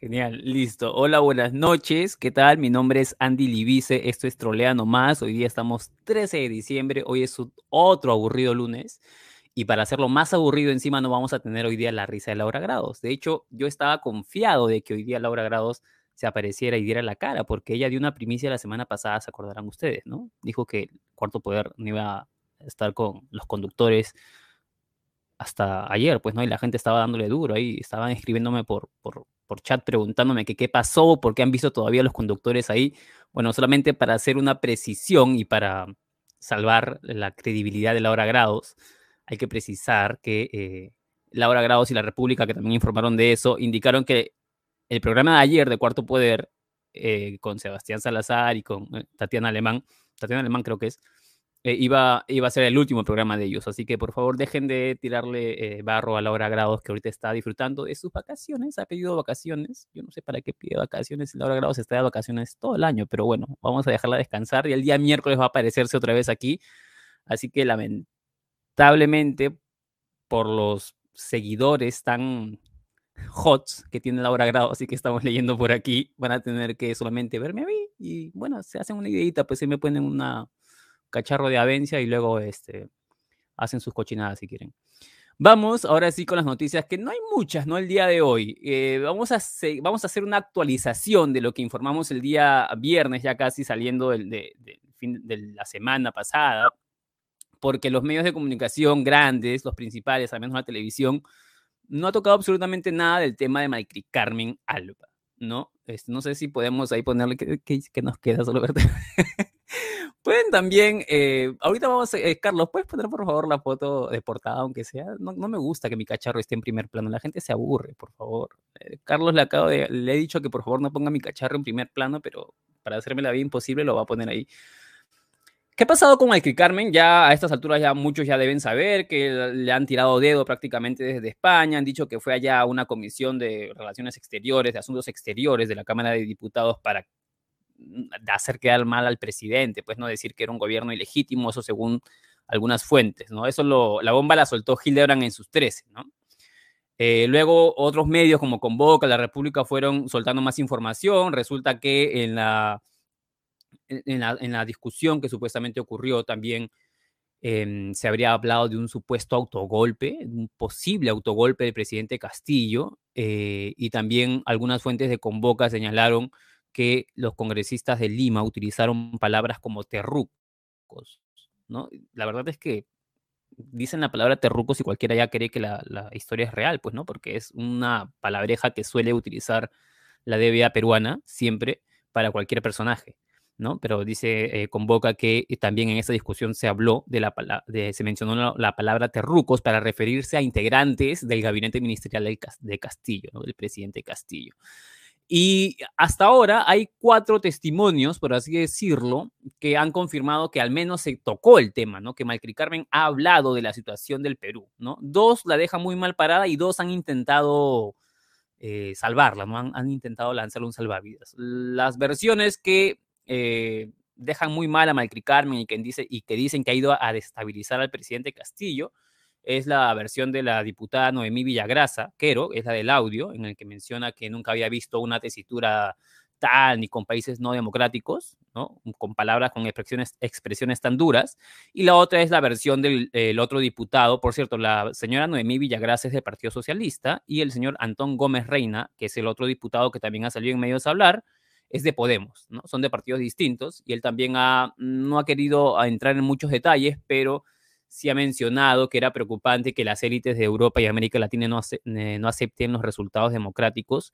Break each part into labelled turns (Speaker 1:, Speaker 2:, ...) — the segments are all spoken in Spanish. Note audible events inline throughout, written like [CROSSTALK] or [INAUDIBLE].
Speaker 1: Genial, listo. Hola, buenas noches. ¿Qué tal? Mi nombre es Andy Libice. Esto es Trolea Nomás. Hoy día estamos 13 de diciembre. Hoy es otro aburrido lunes. Y para hacerlo más aburrido encima no vamos a tener hoy día la risa de Laura Grados. De hecho, yo estaba confiado de que hoy día Laura Grados se apareciera y diera la cara, porque ella dio una primicia la semana pasada, se acordarán ustedes, ¿no? Dijo que el Cuarto Poder no iba a estar con los conductores hasta ayer, pues, ¿no? Y la gente estaba dándole duro ahí, estaban escribiéndome por, por, por chat preguntándome que qué pasó, por qué han visto todavía los conductores ahí. Bueno, solamente para hacer una precisión y para salvar la credibilidad de Laura Grados, hay que precisar que eh, Laura Grados y la República, que también informaron de eso, indicaron que el programa de ayer de Cuarto Poder, eh, con Sebastián Salazar y con eh, Tatiana Alemán, Tatiana Alemán creo que es, iba, iba a ser el último programa de ellos. Así que por favor dejen de tirarle barro a Laura Grados, que ahorita está disfrutando de sus vacaciones. Ha pedido vacaciones. Yo no sé para qué pide vacaciones. Laura Grados está de vacaciones todo el año, pero bueno, vamos a dejarla descansar y el día miércoles va a aparecerse otra vez aquí. Así que lamentablemente, por los seguidores tan hots que tiene Laura Grados así que estamos leyendo por aquí, van a tener que solamente verme a mí y bueno, se hacen una ideita, pues se me ponen una cacharro de avencia y luego este, hacen sus cochinadas si quieren. Vamos ahora sí con las noticias, que no hay muchas, ¿no? El día de hoy. Eh, vamos, a vamos a hacer una actualización de lo que informamos el día viernes, ya casi saliendo del, de, fin de la semana pasada, porque los medios de comunicación grandes, los principales, al menos la televisión, no ha tocado absolutamente nada del tema de Maikri Carmen Alba, ¿no? Este, no sé si podemos ahí ponerle que, que nos queda solo verte. [LAUGHS] Pueden también, eh, ahorita vamos, a, eh, Carlos, ¿puedes poner por favor la foto de portada, aunque sea? No, no, me gusta que mi cacharro esté en primer plano, la gente se aburre, por favor. Eh, Carlos le acabo de, le he dicho que por favor no ponga mi cacharro en primer plano, pero para hacerme la vida imposible lo va a poner ahí. ¿Qué ha pasado con Mikey Carmen? Ya a estas alturas ya muchos ya deben saber que le han tirado dedo prácticamente desde España, han dicho que fue allá una comisión de relaciones exteriores, de asuntos exteriores de la Cámara de Diputados para hacer quedar mal al presidente, pues no decir que era un gobierno ilegítimo, eso según algunas fuentes, ¿no? Eso la bomba la soltó Hildebrand en sus 13, ¿no? Eh, luego otros medios como Convoca, La República fueron soltando más información. Resulta que en la, en la, la discusión que supuestamente ocurrió también eh, se habría hablado de un supuesto autogolpe, un posible autogolpe del presidente Castillo. Eh, y también algunas fuentes de Convoca señalaron que los congresistas de Lima utilizaron palabras como terrucos, ¿no? La verdad es que dicen la palabra terrucos y cualquiera ya cree que la, historia es real, pues, ¿no? Porque es una palabreja que suele utilizar la DBA peruana siempre para cualquier personaje, ¿no? Pero dice, eh, convoca que también en esa discusión se habló de la se mencionó la, palabra terrucos para referirse a integrantes del gabinete ministerial de Castillo. Del presidente Castillo. Y hasta ahora hay cuatro testimonios, por así decirlo, que han confirmado que al menos se tocó el tema, ¿no? Que Malcri Carmen ha hablado de la situación del Perú, ¿no? Dos la dejan muy mal parada y dos han intentado eh, salvarla, ¿no? Han, intentado lanzarle un salvavidas. Las versiones que eh, dejan muy mal a Malcri Carmen y que, dice, y que dicen que ha ido a destabilizar al presidente Castillo es la versión de la diputada Noemí Villagrasa, Quero, es la del audio, en el que menciona que nunca había visto una tesitura tal ni con países no democráticos, ¿no? con palabras, con expresiones, expresiones tan duras. Y la otra es la versión del otro diputado, por cierto, la señora Noemí Villagrasa es del Partido Socialista y el señor Antón Gómez Reina, que es el otro diputado que también ha salido en medios a hablar, es de Podemos, ¿no? Son de partidos distintos y él también ha, no ha querido entrar en muchos detalles, pero sí ha mencionado que era preocupante que las élites de Europa y América Latina no, eh, no acepten los resultados democráticos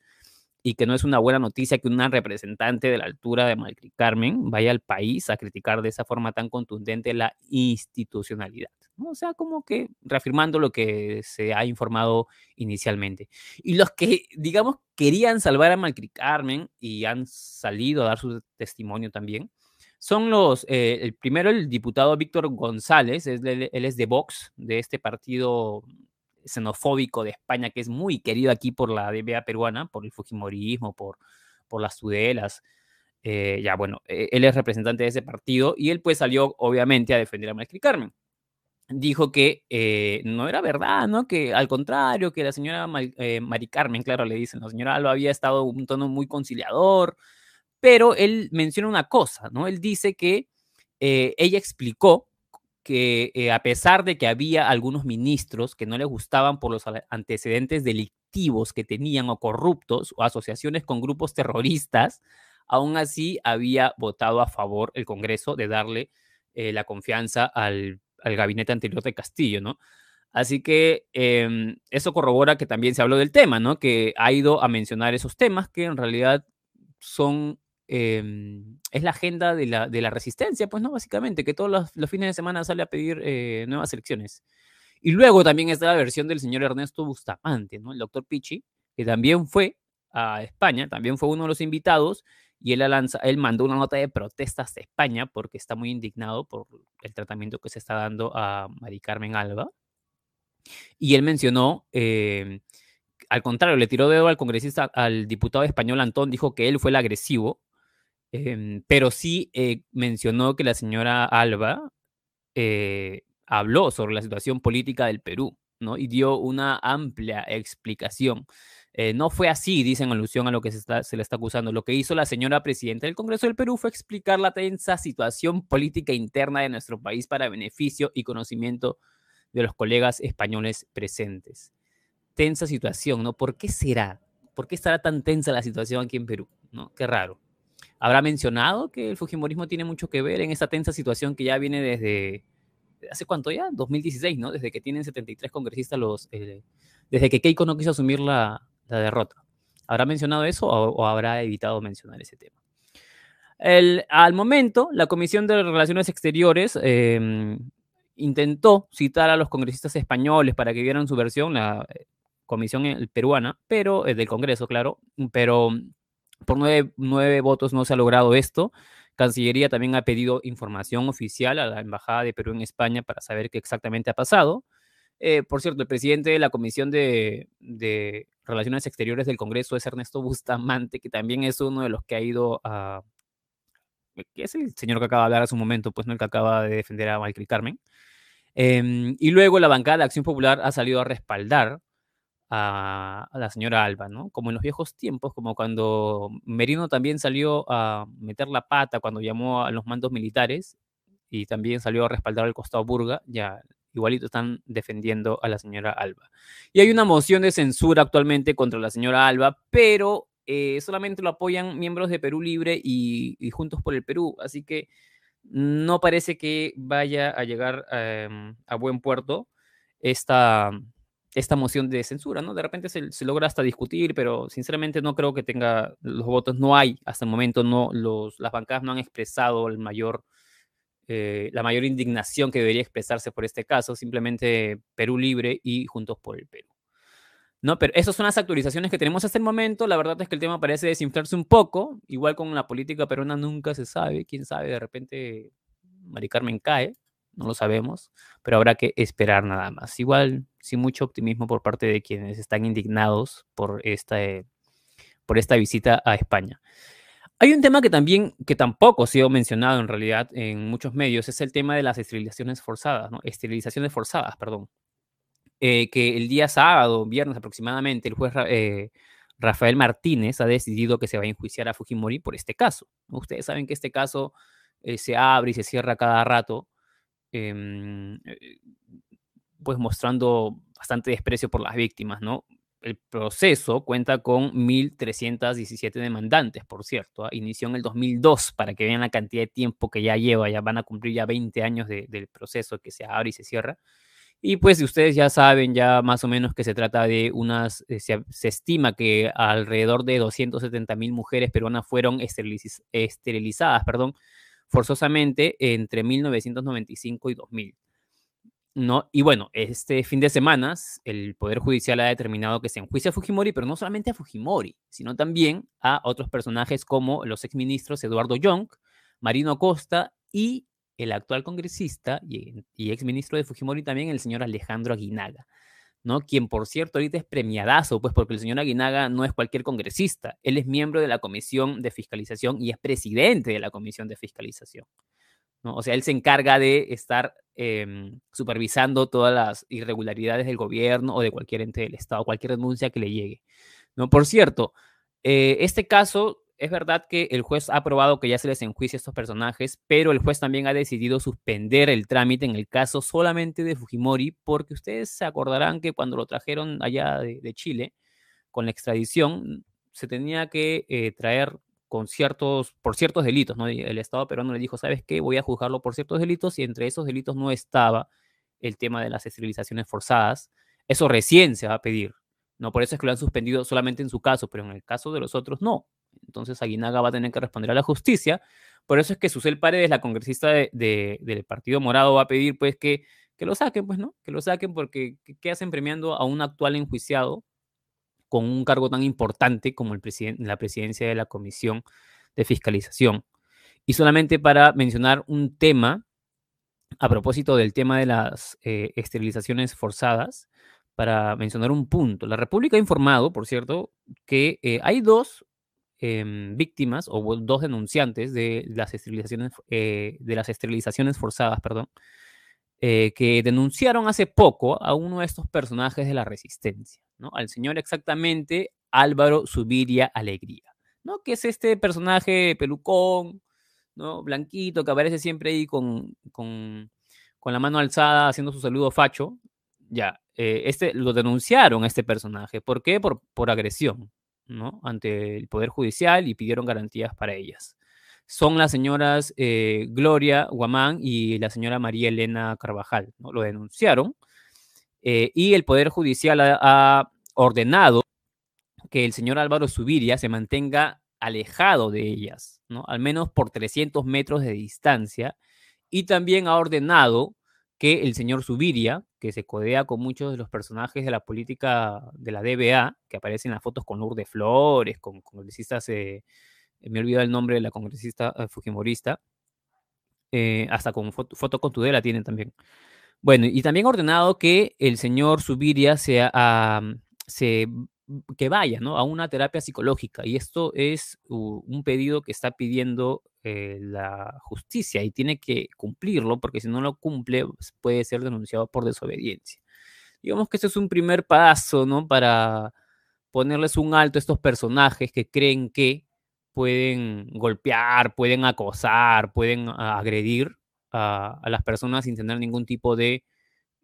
Speaker 1: y que no es una buena noticia que una representante de la altura de Malcri Carmen vaya al país a criticar de esa forma tan contundente la institucionalidad. O sea, como que reafirmando lo que se ha informado inicialmente. Y los que, digamos, querían salvar a Malcri Carmen y han salido a dar su testimonio también, son los, eh, el primero, el diputado Víctor González, es, él, es de Vox, de este partido xenofóbico de España, que es muy querido aquí por la DBA peruana, por el Fujimorismo, por, por las Tudelas. Eh, ya, bueno, eh, él es representante de ese partido y él pues salió obviamente a defender a Mari Carmen. Dijo que eh, no era verdad, ¿no? Que al contrario, que la señora Mari Carmen, claro, le dicen, la señora Alba había estado un tono muy conciliador, pero él menciona una cosa, ¿no? Él dice que ella explicó que a pesar de que había algunos ministros que no les gustaban por los antecedentes delictivos que tenían o corruptos o asociaciones con grupos terroristas, aún así había votado a favor el Congreso de darle eh, la confianza al, gabinete anterior de Castillo, ¿no? Así que em, eso corrobora que también se habló del tema, ¿no? Que ha ido a mencionar esos temas que en realidad son, em, es la agenda de la, de la, resistencia, pues, ¿no? Básicamente, que todos los, fines de semana sale a pedir eh, nuevas elecciones. Y luego también está la versión del señor Ernesto Bustamante, ¿no? El doctor Pichi, que también fue a España, también fue uno de los invitados y él, lanza, él mandó una nota de protestas a España porque está muy indignado por el tratamiento que se está dando a Mari Carmen Alba. Y él mencionó, em, al contrario, le tiró dedo al congresista, al diputado español Antón, dijo que él fue el agresivo, em, pero sí eh, mencionó que la señora Alba eh, habló sobre la situación política del Perú, ¿no? Y dio una amplia explicación. Eh, no fue así, dicen alusión a lo que se, se, le está acusando. Lo que hizo la señora presidenta del Congreso del Perú fue explicar la tensa situación política interna de nuestro país para beneficio y conocimiento de los colegas españoles presentes. Tensa situación, ¿no? ¿Por qué será? ¿Por qué estará tan tensa la situación aquí en Perú? ¿No? Qué raro. Habrá mencionado que el Fujimorismo tiene mucho que ver en esta tensa situación que ya viene desde, ¿hace cuánto ya? 2016, ¿no? Desde que tienen 73 congresistas los... Eh, desde que Keiko no quiso asumir la, derrota. ¿Habrá mencionado eso o, habrá evitado mencionar ese tema? Al momento, la Comisión de Relaciones Exteriores em, intentó citar a los congresistas españoles para que vieran su versión, la eh, comisión peruana, pero eh, del Congreso, claro, pero por nueve, votos no se ha logrado esto. Cancillería también ha pedido información oficial a la Embajada de Perú en España para saber qué exactamente ha pasado. Eh, por cierto, el presidente de la Comisión de, Relaciones Exteriores del Congreso es Ernesto Bustamante, que también es uno de los que ha ido a... que es el señor que acaba de hablar hace un momento, pues no el que acaba de defender a Michael Carmen. Em, y luego la bancada de Acción Popular ha salido a respaldar a, la señora Alba, ¿no? Como en los viejos tiempos, como cuando Merino también salió a meter la pata cuando llamó a los mandos militares y también salió a respaldar al costado Burga, ya igualito están defendiendo a la señora Alba. Y hay una moción de censura actualmente contra la señora Alba, pero eh, solamente lo apoyan miembros de Perú Libre y, Juntos por el Perú, así que no parece que vaya a llegar em, a buen puerto esta, esta moción de censura, ¿no? De repente se, se, logra hasta discutir, pero sinceramente no creo que tenga los votos, no hay, hasta el momento no, los, las bancadas no han expresado el mayor eh, la mayor indignación que debería expresarse por este caso, simplemente Perú Libre y Juntos por el Perú. ¿No? Pero esas son las actualizaciones que tenemos hasta el momento. La verdad es que el tema parece desinflarse un poco. Igual con la política peruana nunca se sabe. Quién sabe, de repente Mari Carmen cae. No lo sabemos. Pero habrá que esperar nada más. Igual, sin mucho optimismo por parte de quienes están indignados por esta, eh, por esta visita a España. Hay un tema que también, que tampoco ha sido mencionado en realidad en muchos medios, es el tema de las esterilizaciones forzadas, ¿no? Esterilizaciones forzadas, perdón. Eh, que el día sábado, viernes aproximadamente, el juez eh, Rafael Martínez ha decidido que se va a enjuiciar a Fujimori por este caso. Ustedes saben que este caso se abre y se cierra cada rato, em, pues mostrando bastante desprecio por las víctimas, ¿no? el proceso cuenta con 1.317 demandantes, por cierto. ¿ah? Inició en el 2002, para que vean la cantidad de tiempo que ya lleva, ya van a cumplir ya 20 años del proceso que se abre y se cierra. Y pues ustedes ya saben ya más o menos que se trata de unas, eh, se, estima que alrededor de 270.000 mujeres peruanas fueron esterilizadas, perdón, forzosamente entre 1995 y 2000. ¿no? Y bueno, este fin de semana el Poder Judicial ha determinado que se enjuicia a Fujimori, pero no solamente a Fujimori, sino también a otros personajes como los exministros Eduardo Young, Marino Costa y el actual congresista y, exministro de Fujimori también, el señor Alejandro Aguinaga. ¿No? Quien, por cierto, ahorita es premiadazo, pues porque el señor Aguinaga no es cualquier congresista, él es miembro de la Comisión de Fiscalización y es presidente de la Comisión de Fiscalización. O sea, él se encarga de estar em, supervisando todas las irregularidades del gobierno o de cualquier ente del Estado, cualquier denuncia que le llegue. ¿no? Por cierto, eh, este caso es verdad que el juez ha aprobado que ya se les enjuicie a estos personajes, pero el juez también ha decidido suspender el trámite en el caso solamente de Fujimori, porque ustedes se acordarán que cuando lo trajeron allá de, Chile, con la extradición, se tenía que eh, traer con ciertos, por ciertos delitos, ¿no? El Estado peruano le dijo, ¿sabes qué? Voy a juzgarlo por ciertos delitos y entre esos delitos no estaba el tema de las esterilizaciones forzadas. Eso recién se va a pedir, ¿no? Por eso es que lo han suspendido solamente en su caso, pero en el caso de los otros no. Entonces Aguinaga va a tener que responder a la justicia. Por eso es que Susel Paredes, la congresista del Partido Morado, va a pedir pues que, que lo saquen, pues, ¿no? Que lo saquen porque ¿qué hacen premiando a un actual enjuiciado con un cargo tan importante como el la presidencia de la Comisión de Fiscalización? Y solamente para mencionar un tema, a propósito del tema de las eh, esterilizaciones forzadas, para mencionar un punto. La República ha informado, por cierto, que eh, hay dos Em, víctimas o dos denunciantes de las esterilizaciones, eh, de las esterilizaciones forzadas, perdón, eh, que denunciaron hace poco a uno de estos personajes de la resistencia, ¿no? Al señor exactamente Álvaro Subiria Alegría, ¿no? Que es este personaje pelucón, ¿no? Blanquito, que aparece siempre ahí con, con, con la mano alzada haciendo su saludo facho. Ya, eh, este, lo denunciaron a este personaje. ¿Por qué? Por, por agresión, ante el Poder Judicial y pidieron garantías para ellas. Son las señoras eh, Gloria Guamán y la señora María Elena Carvajal. Lo denunciaron eh, y el Poder Judicial ha, ordenado que el señor Álvaro Subiria se mantenga alejado de ellas, ¿no? al menos por 300 metros de distancia, y también ha ordenado que el señor Subiria, que se codea con muchos de los personajes de la política de la DBA, que aparecen en las fotos con Lourdes Flores, con congresistas, eh, me he olvidado el nombre de la congresista eh, fujimorista, eh, hasta con foto, con Tudela tienen también. Bueno, y también ordenado que el señor Subiria sea, se, que vaya ¿no? a una terapia psicológica. Y esto es un pedido que está pidiendo eh, la justicia y tiene que cumplirlo porque si no lo cumple pues, puede ser denunciado por desobediencia. Digamos que este es un primer paso, ¿no? Para ponerles un alto a estos personajes que creen que pueden golpear, pueden acosar, pueden agredir a, las personas sin tener ningún tipo de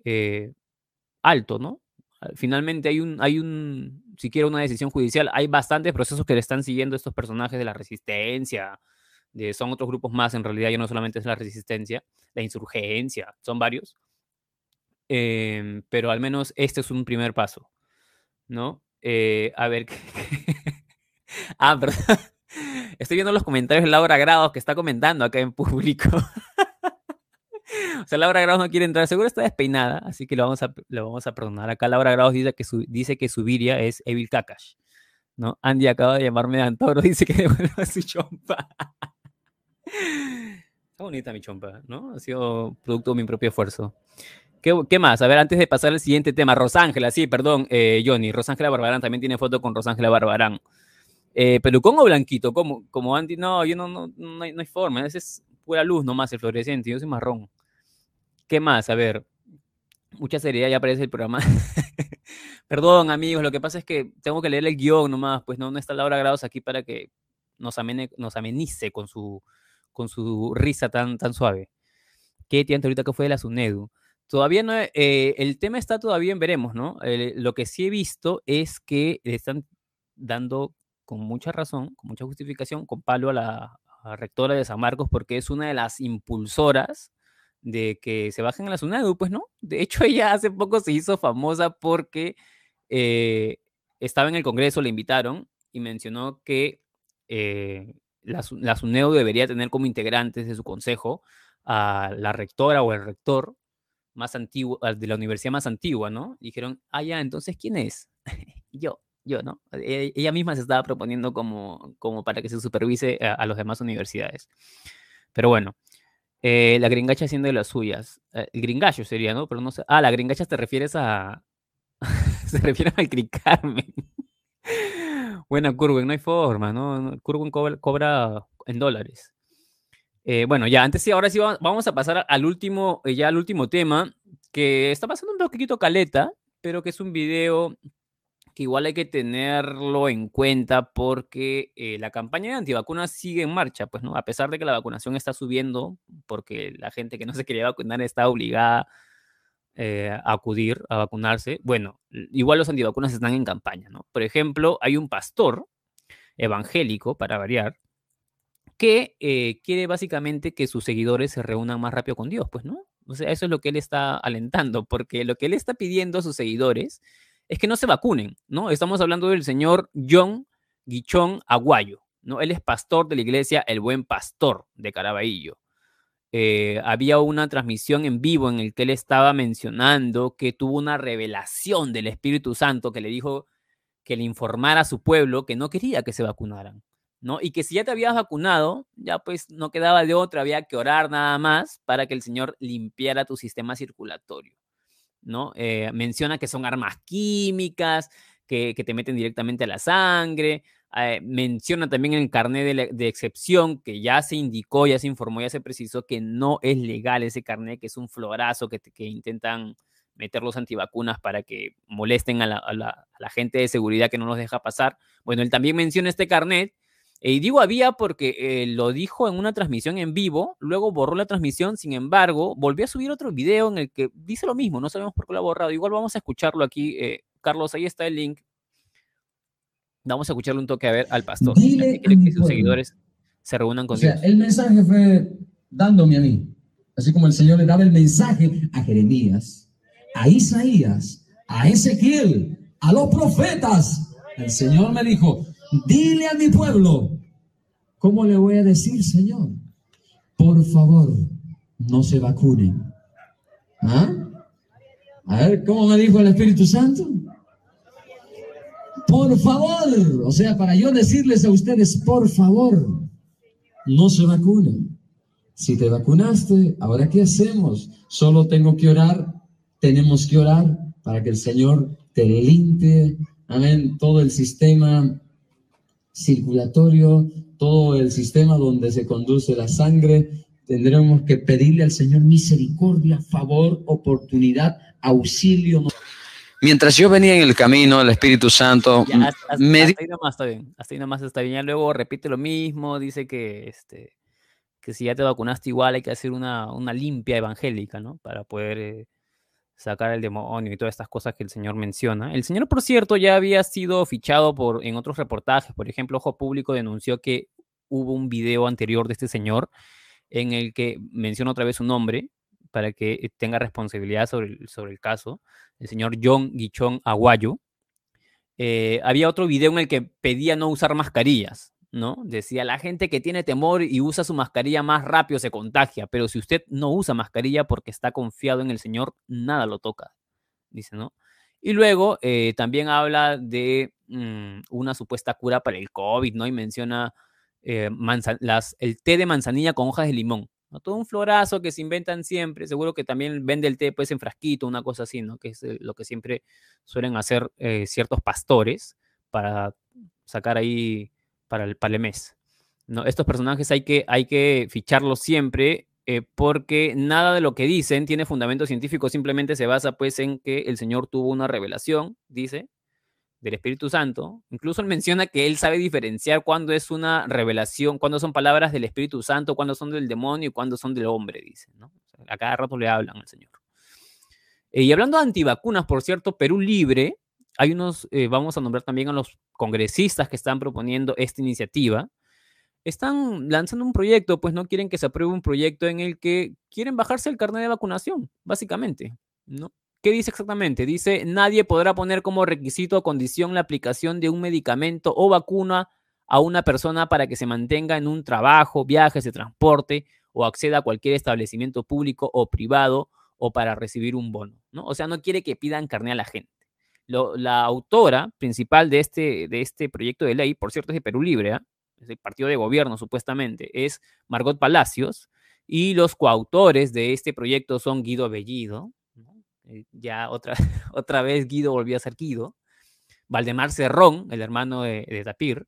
Speaker 1: eh, alto, ¿no? Finalmente hay un, hay un, siquiera una decisión judicial, hay bastantes procesos que le están siguiendo estos personajes de la resistencia, son otros grupos más, en realidad ya no solamente es la resistencia, la insurgencia, son varios. Em, pero al menos este es un primer paso, ¿no? Eh, a ver, [LAUGHS] ah. [LAUGHS] Estoy viendo los comentarios de Laura Grados que está comentando acá en público. [LAUGHS] o sea, Laura Grados no quiere entrar, seguro está despeinada, así que lo vamos a, lo vamos a perdonar. Acá Laura Grados dice que, su, dice que Subiria es Evil Kakash. ¿no? Andy acaba de llamarme de Antoro, [LAUGHS] dice que devuelva su chompa. Está bonita mi chompa, ¿no? Ha sido producto de mi propio esfuerzo. ¿Qué, más? A ver, antes de pasar al siguiente tema, Rosángela, sí, perdón, eh, Johnny. Rosángela Barbarán también tiene foto con Rosángela Barbarán. Eh, ¿Pelucón o blanquito? ¿Cómo? Como Andy, no, yo no, no, no, hay, no hay forma. Ese es pura luz nomás, el fluorescente. Yo soy marrón. ¿Qué más? A ver, mucha seriedad, ya aparece el programa. [LAUGHS] Perdón, amigos, lo que pasa es que tengo que leer el guion nomás, pues no, no está Laura Grados aquí para que nos, nos amenice con su, con su risa tan, tan suave. ¿Qué tiene ahorita que fue de la SUNEDU? Todavía no, eh, el tema está todavía en veremos, ¿no? lo que sí he visto es que le están dando con mucha razón, con mucha justificación, con palo a la rectora de San Marcos, porque es una de las impulsoras de que se bajen a la SUNEDU, pues no. De hecho, [LAUGHS] ella hace poco se hizo famosa porque eh, estaba en el Congreso, le invitaron y mencionó que eh, la, la SUNEDU debería tener como integrantes de su consejo a la rectora o el rector más antiguo, de la universidad más antigua, ¿no? Dijeron, ah, ya, entonces, ¿quién es? [LAUGHS] yo, yo, ¿no? E, ella misma se estaba proponiendo como, como para que se supervise a, a las demás universidades. Pero bueno, eh, la gringacha haciendo de las suyas. Eh, el gringacho sería, ¿no? Pero no sé. Ah, la gringacha te refieres a, [LAUGHS] Se refieren al Cricarmen. [LAUGHS] Buena, Curwen, no hay forma, ¿no? Curwen cobra, en dólares. Eh, bueno, ya, antes sí, ahora sí vamos a pasar al último, eh, ya al último tema, que está pasando un poquito caleta, pero que es un video que igual hay que tenerlo en cuenta porque eh, la campaña de antivacunas sigue en marcha, pues, ¿no? A pesar de que la vacunación está subiendo, porque la gente que no se quería vacunar está obligada eh, a acudir a vacunarse, bueno, igual los antivacunas están en campaña, ¿no? Por ejemplo, hay un pastor evangélico, para variar, que eh, quiere básicamente que sus seguidores se reúnan más rápido con Dios, pues, ¿no? O sea, eso es lo que él está alentando, porque lo que él está pidiendo a sus seguidores es que no se vacunen, ¿no? Estamos hablando del señor John Guichón Aguayo, ¿no? Él es pastor de la iglesia El Buen Pastor de Caraballo. Eh, había una transmisión en vivo en el que él estaba mencionando que tuvo una revelación del Espíritu Santo que le dijo que le informara a su pueblo que no quería que se vacunaran, ¿no? Y que si ya te habías vacunado, ya pues no quedaba de otra, había que orar nada más para que el Señor limpiara tu sistema circulatorio. ¿No? Eh, menciona que son armas químicas, que, te meten directamente a la sangre. Eh, menciona también el carnet de, excepción que ya se indicó, ya se informó, ya se precisó que no es legal ese carnet, que es un florazo que, intentan meter los antivacunas para que molesten a la, a la, gente de seguridad que no los deja pasar. Bueno, él también menciona este carnet y digo había porque eh, lo dijo en una transmisión en vivo, luego borró la transmisión, sin embargo, volvió a subir otro video en el que dice lo mismo, no sabemos por qué lo ha borrado. Igual vamos a escucharlo aquí. Eh, Carlos, ahí está el link. Vamos a escucharle un toque a ver al pastor. Dile que sus seguidores se reúnan con o sea,
Speaker 2: El mensaje fue dándome a mí, así como el Señor le daba el mensaje a Jeremías, a Isaías, a Ezequiel, a los profetas. El Señor me dijo, Dile a mi pueblo, ¿cómo le voy a decir, Señor? Por favor, no se vacunen. ¿Ah? A ver, ¿cómo me dijo el Espíritu Santo? Por favor, o sea, para yo decirles a ustedes, por favor, no se vacunen. Si te vacunaste, ¿ahora qué hacemos? Solo tengo que orar, tenemos que orar para que el Señor te limpie, amén, todo el sistema circulatorio, todo el sistema donde se conduce la sangre, tendremos que pedirle al Señor misericordia, favor, oportunidad, auxilio. Mientras yo venía en el camino, el Espíritu Santo
Speaker 1: me... Hasta ahí nomás está bien, hasta ahí nomás está bien. Ya luego repite lo mismo, dice que, este, que si ya te vacunaste igual hay que hacer una, una limpia evangélica, ¿no? Para poder eh, sacar el demonio y todas estas cosas que el señor menciona. El señor, por cierto, ya había sido fichado por, en otros reportajes. Por ejemplo, Ojo Público denunció que hubo un video anterior de este señor en el que menciona otra vez su nombre para que tenga responsabilidad sobre el, sobre el caso. El señor John Guichón Aguayo. Eh, había otro video en el que pedía no usar mascarillas. ¿No? Decía, la gente que tiene temor y usa su mascarilla más rápido se contagia, pero si usted no usa mascarilla porque está confiado en el Señor, nada lo toca, dice, ¿no? Y luego eh, también habla de mm, una supuesta cura para el COVID, ¿no? Y menciona eh, el té de manzanilla con hojas de limón. Todo un florazo que se inventan siempre, seguro que también vende el té pues en frasquito, una cosa así, ¿no? Que es eh, lo que siempre suelen hacer ciertos pastores para sacar ahí para el, para. ¿no? Estos personajes hay que, hay que ficharlos siempre eh, porque nada de lo que dicen tiene fundamento científico, simplemente se basa pues en que el Señor tuvo una revelación, dice, del Espíritu Santo. Incluso él menciona que él sabe diferenciar cuándo es una revelación, cuándo son palabras del Espíritu Santo, cuándo son del demonio y cuándo son del hombre, dice. ¿no? a cada rato le hablan al Señor. Eh, y hablando de antivacunas, por cierto, Perú Libre hay unos, eh, vamos a nombrar también a los congresistas que están proponiendo esta iniciativa. Están lanzando un proyecto, pues no quieren que se apruebe un proyecto en el que quieren bajarse el carnet de vacunación, básicamente, ¿no? ¿Qué dice exactamente? Dice, nadie podrá poner como requisito o condición la aplicación de un medicamento o vacuna a una persona para que se mantenga en un trabajo, viajes de transporte o acceda a cualquier establecimiento público o privado o para recibir un bono, ¿no? O sea, no quiere que pidan carnet a la gente la autora principal de este, de este proyecto de ley, por cierto, es de Perú Libre, ¿ah? es el partido de gobierno supuestamente, es Margot Palacios, y los coautores de este proyecto son Guido Bellido, eh, ya otra, [LAUGHS] otra vez Guido volvió a ser Guido, Valdemar Cerrón, el hermano de, Tapir,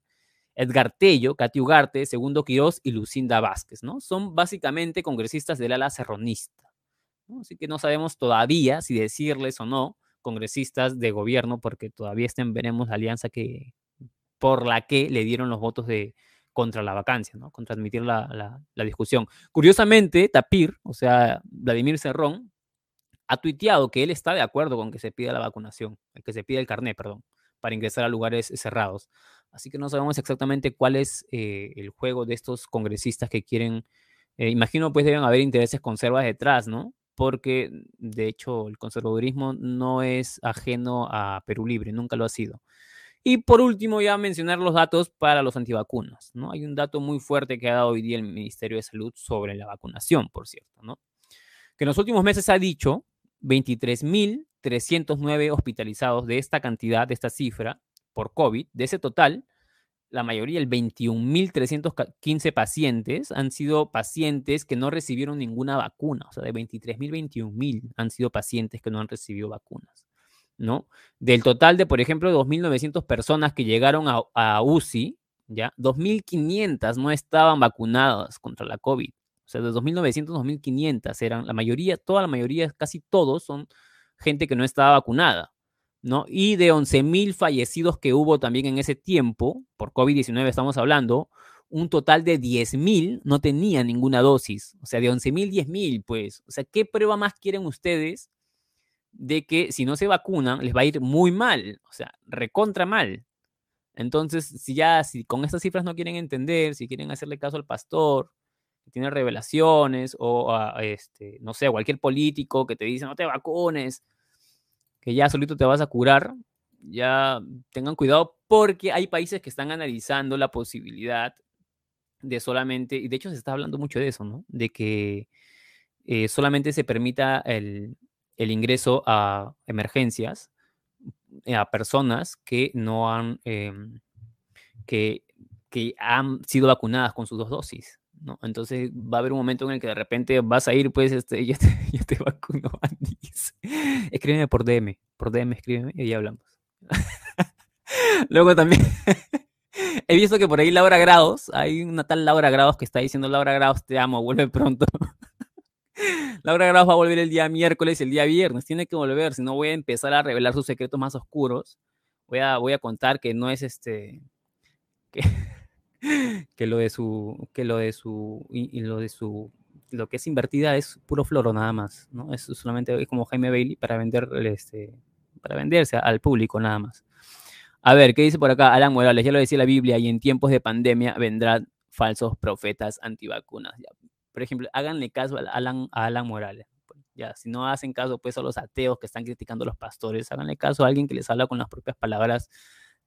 Speaker 1: Edgar Tello, Ugarte, Segundo Quirós y Lucinda Vázquez, ¿no? Son básicamente congresistas del ala serronista. Así que no sabemos todavía si decirles o no congresistas de gobierno, porque todavía estén, veremos la alianza que, por la que le dieron los votos de, contra la vacancia, ¿no? Contra admitir la, la discusión. Curiosamente, Tapir, o sea, Vladimir Cerrón, ha tuiteado que él está de acuerdo con que se pida la vacunación, que se pida el carnet, perdón, para ingresar a lugares cerrados. Así que no sabemos exactamente cuál es eh, el juego de estos congresistas que quieren, eh, imagino pues deben haber intereses conservas detrás, ¿no? Porque de hecho el conservadurismo no es ajeno a Perú Libre, nunca lo ha sido. Y por último, ya mencionar los datos para los antivacunas, ¿no? Hay un dato muy fuerte que ha dado hoy día el Ministerio de Salud sobre la vacunación, por cierto, ¿no? Que en los últimos meses ha dicho 23.309 hospitalizados de esta cantidad, de esta cifra, por COVID. De ese total, la mayoría, el 21.315 pacientes, han sido pacientes que no recibieron ninguna vacuna. O sea, de 23.000, 21.000 han sido pacientes que no han recibido vacunas. ¿no? Del total de, por ejemplo, 2.900 personas que llegaron a, UCI, ¿ya? 2.500 no estaban vacunadas contra la COVID. O sea, de 2.900 a 2.500 eran la mayoría, toda la mayoría, casi todos son gente que no estaba vacunada, ¿no? Y de 11.000 fallecidos que hubo también en ese tiempo, por COVID-19 estamos hablando, un total de 10.000 no tenían ninguna dosis. O sea, de 11.000, 10.000, pues. O sea, ¿qué prueba más quieren ustedes de que si no se vacunan les va a ir muy mal? O sea, recontra mal. Entonces, si ya, si con estas cifras no quieren entender, si quieren hacerle caso al pastor, tiene revelaciones o a, este, no sé, cualquier político que te dice no te vacunes, que ya solito te vas a curar, ya tengan cuidado porque hay países que están analizando la posibilidad de solamente, y de hecho se está hablando mucho de eso, ¿no? De que eh, solamente se permita el, el, ingreso a emergencias eh, a personas que no han, em, que, que han sido vacunadas con sus dos dosis. ¿No? Entonces va a haber un momento en el que de repente vas a ir, pues, este, [LAUGHS] ya te, te vacuno, [LAUGHS] Escríbeme por DM, por DM escríbeme y ya hablamos. [LAUGHS] Luego también he visto que por ahí Laura Grados, hay una tal Laura Grados que está diciendo, Laura Grados, te amo, vuelve pronto. Laura Grados va a volver el día miércoles, el día viernes, tiene que volver, si no voy a empezar a revelar sus secretos más oscuros. Voy a, voy a contar que no es este, que, que lo de su, que lo de su, y, lo de su, lo que es invertida es puro floro nada más, ¿no? Es solamente como Jaime Bailey para vender, este, para venderse al público nada más. A ver, ¿qué dice por acá Alan Morales? Ya lo decía la Biblia, y en tiempos de pandemia vendrán falsos profetas antivacunas. Por ejemplo, háganle caso a Alan, Alan Morales. Ya, si no hacen caso pues a los ateos que están criticando a los pastores, háganle caso a alguien que les habla con las propias palabras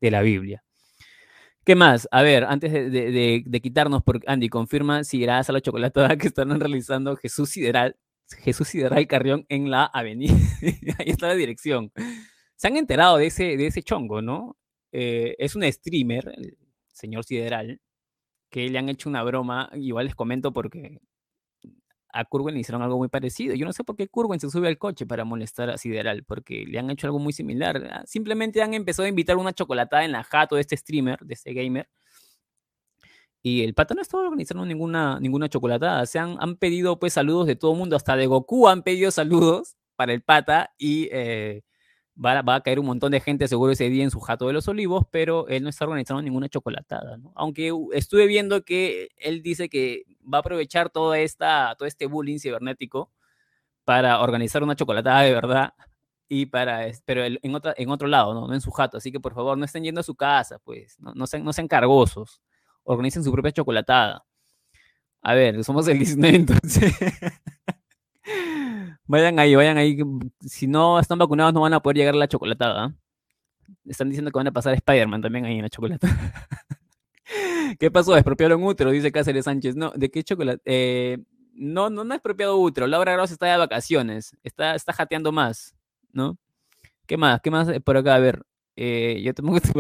Speaker 1: de la Biblia. ¿Qué más? A ver, antes de, quitarnos, por Andy, confirma si irás a la chocolatada [LAUGHS] que están realizando Jesús Sideral, Jesús Sideral Carrión en la avenida. [LAUGHS] Ahí está la dirección. Se han enterado de ese, de ese chongo, ¿no? Eh, es un streamer, el señor Sideral, que le han hecho una broma. Igual les comento porque a Kurwen le hicieron algo muy parecido. Yo no sé por qué Kurwen se sube al coche para molestar a Sideral, porque le han hecho algo muy similar. Ah, simplemente han empezado a invitar una chocolatada en la jato de este streamer, de este gamer. Y el pata no estaba organizando ninguna, ninguna chocolatada. Se han, han pedido pues saludos de todo el mundo, hasta de Goku han pedido saludos para el pata y eh, va, a caer un montón de gente seguro ese día en su jato de los olivos, pero él no está organizando ninguna chocolatada, ¿no? Aunque estuve viendo que él dice que va a aprovechar toda esta, todo este bullying cibernético para organizar una chocolatada de verdad y para, pero en, otra, en otro lado, ¿no? no en su jato, así que por favor no estén yendo a su casa, pues, no, no, sean, no sean cargosos, organicen su propia chocolatada. A ver, somos el 19 [LAUGHS] entonces. Vayan ahí, vayan ahí. Si no están vacunados, no van a poder llegar a la chocolatada. Están diciendo que van a pasar Spider-Man también ahí en la chocolatada. [LAUGHS] ¿Qué pasó? Expropiaron útero, dice Cáceres Sánchez. No, ¿de qué chocolate? Eh, no, no, no ha expropiado útero. Laura Gross está de vacaciones. Está, está jateando más, ¿no? ¿Qué más? ¿Qué más por acá? A ver, eh, yo te pongo tu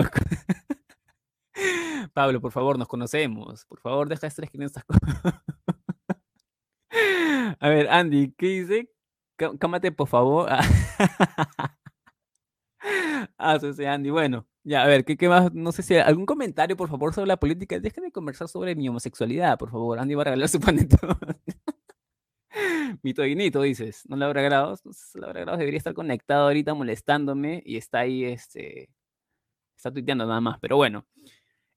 Speaker 1: Pablo, por favor, nos conocemos. Por favor, deja de estar escribiendo estas cosas. [LAUGHS] A ver, Andy, ¿qué dice? cámate, por favor. [LAUGHS] Ah, sí, Andy. Bueno, ya, a ver, ¿qué, ¿qué, más? No sé si algún comentario, por favor, sobre la política. Déjenme conversar sobre mi homosexualidad, por favor. Andy va a regalar su [LAUGHS] panetón. mi todinito, dices. No. No le habrá grabado. Debería estar conectado ahorita molestándome y está ahí, este. Está tuiteando nada más, pero bueno.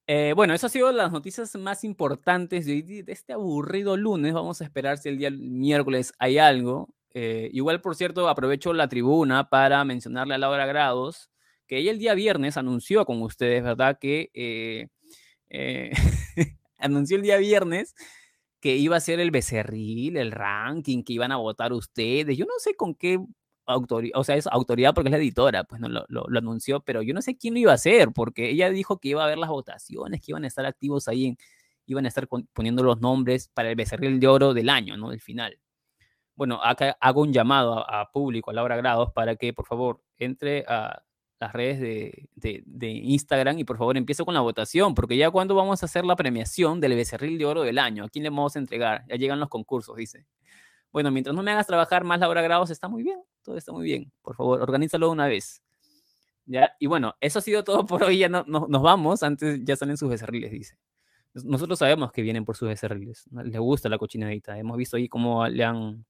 Speaker 1: Eh, bueno, eso ha sido las noticias más importantes de, este aburrido lunes. Vamos a esperar si el día miércoles hay algo. Eh, igual, por cierto, aprovecho la tribuna para mencionarle a Laura Grados que ella el día viernes anunció con ustedes, ¿verdad? Que eh, [LAUGHS] anunció el día viernes que iba a ser el becerril, el ranking, que iban a votar ustedes. Yo no sé con qué autoridad, o sea, es autoridad porque es la editora, pues no lo, anunció, pero yo no sé quién lo iba a hacer, porque ella dijo que iba a ver las votaciones, que iban a estar activos ahí, en, iban a estar poniendo los nombres para el becerril de oro del año, ¿no? Del final. Bueno, acá hago un llamado a, público, a Laura Grados, para que por favor entre a las redes de, de, de, Instagram y por favor empiece con la votación, porque ya cuando vamos a hacer la premiación del becerril de oro del año, ¿a quién le vamos a entregar? Ya llegan los concursos, dice. Bueno, mientras no me hagas trabajar más Laura Grados, está muy bien, todo está muy bien. Por favor, organízalo una vez. ¿Ya? Y bueno, eso ha sido todo por hoy. Ya no, nos vamos. Antes ya salen sus becerriles, dice. Nosotros sabemos que vienen por sus becerriles. Les gusta la cochinadita. Hemos visto ahí cómo le han,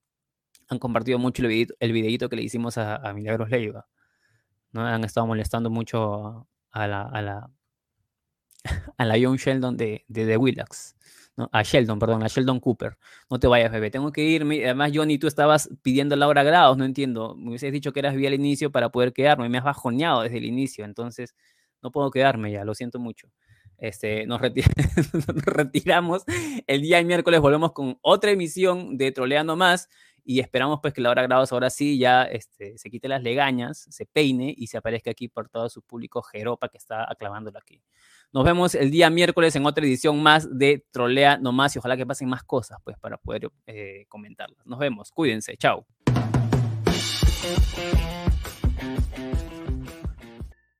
Speaker 1: han compartido mucho el videito, que le hicimos a, Milagros Leiva. ¿no? Han estado molestando mucho a la, a la, a la [LAUGHS] Young Sheldon de, de The Willax a Sheldon, perdón, a Sheldon Cooper. No te vayas, bebé, tengo que irme. Además, Johnny, tú estabas pidiendo Laura Grados, no entiendo. Me hubieses dicho que eras vía al inicio para poder quedarme. Me has bajoneado desde el inicio, entonces no puedo quedarme ya, lo siento mucho. Este, nos, [LAUGHS] retiramos. El día miércoles volvemos con otra emisión de Troleando Más y esperamos pues que Laura Grados ahora sí ya este, se quite las legañas, se peine y se aparezca aquí por todo su público Jeropa que está aclamándola aquí. Nos vemos el día miércoles en otra edición más de Trolea Nomás y ojalá que pasen más cosas pues para poder eh, comentarlas. Nos vemos, cuídense, chao.